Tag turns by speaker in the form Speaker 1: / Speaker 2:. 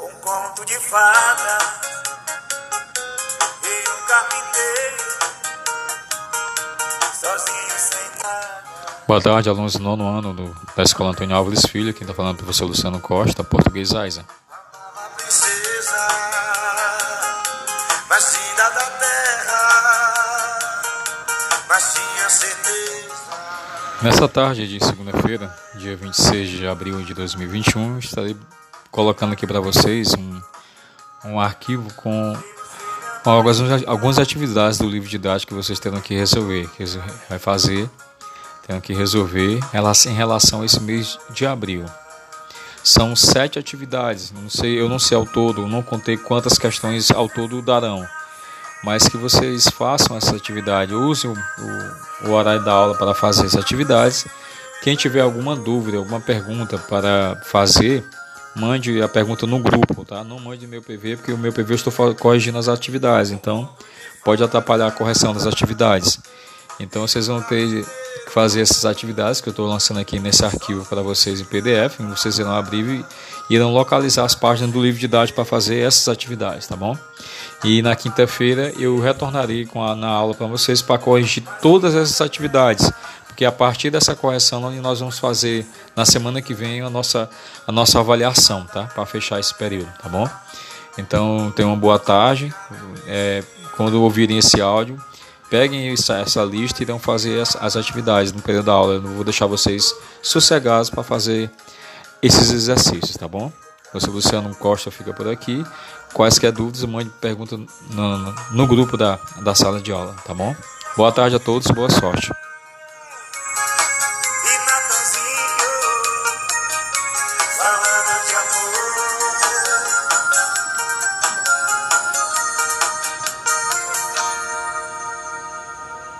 Speaker 1: Um conto de fada e um carpinteiro sozinho sem nada.
Speaker 2: Boa tarde, alunos do nono ano do, da Escola Antônio Álvares Filho. Quem está falando é o professor Luciano Costa, português Aiza.
Speaker 1: Princesa, mas ainda da terra,
Speaker 2: Nessa tarde de segunda-feira, dia 26 de abril de 2021, estarei colocando aqui para vocês um, um arquivo com, algumas, algumas atividades do livro didático que vocês terão que resolver, que vai fazer, terão que resolver em relação a esse mês de abril. São sete atividades, não sei, eu não sei ao todo, não contei quantas questões ao todo darão, mas que vocês façam essa atividade, usem o, o, o horário da aula para fazer essas atividades. Quem tiver alguma dúvida, alguma pergunta para fazer, mande a pergunta no grupo, tá? Não mande meu PV, porque o meu PV eu estou corrigindo as atividades, então pode atrapalhar a correção das atividades. Então vocês vão ter que fazer essas atividades que eu estou lançando aqui nesse arquivo para vocês em PDF. Vocês irão abrir e irão localizar as páginas do livro didático para fazer essas atividades, tá bom? E na quinta-feira eu retornarei com a, na aula para vocês para corrigir todas essas atividades porque a partir dessa correção nós vamos fazer na semana que vem a nossa, a nossa avaliação, tá? Para fechar esse período, tá bom? Então, tenham uma boa tarde. É, quando ouvirem esse áudio, peguem essa, essa lista e irão fazer as, as atividades no período da aula. Eu não vou deixar vocês sossegados para fazer esses exercícios, tá bom? O seu Luciano Costa fica por aqui. Quaisquer dúvidas, mande pergunta no, no, no grupo da, da sala de aula, tá bom? Boa tarde a todos, boa sorte.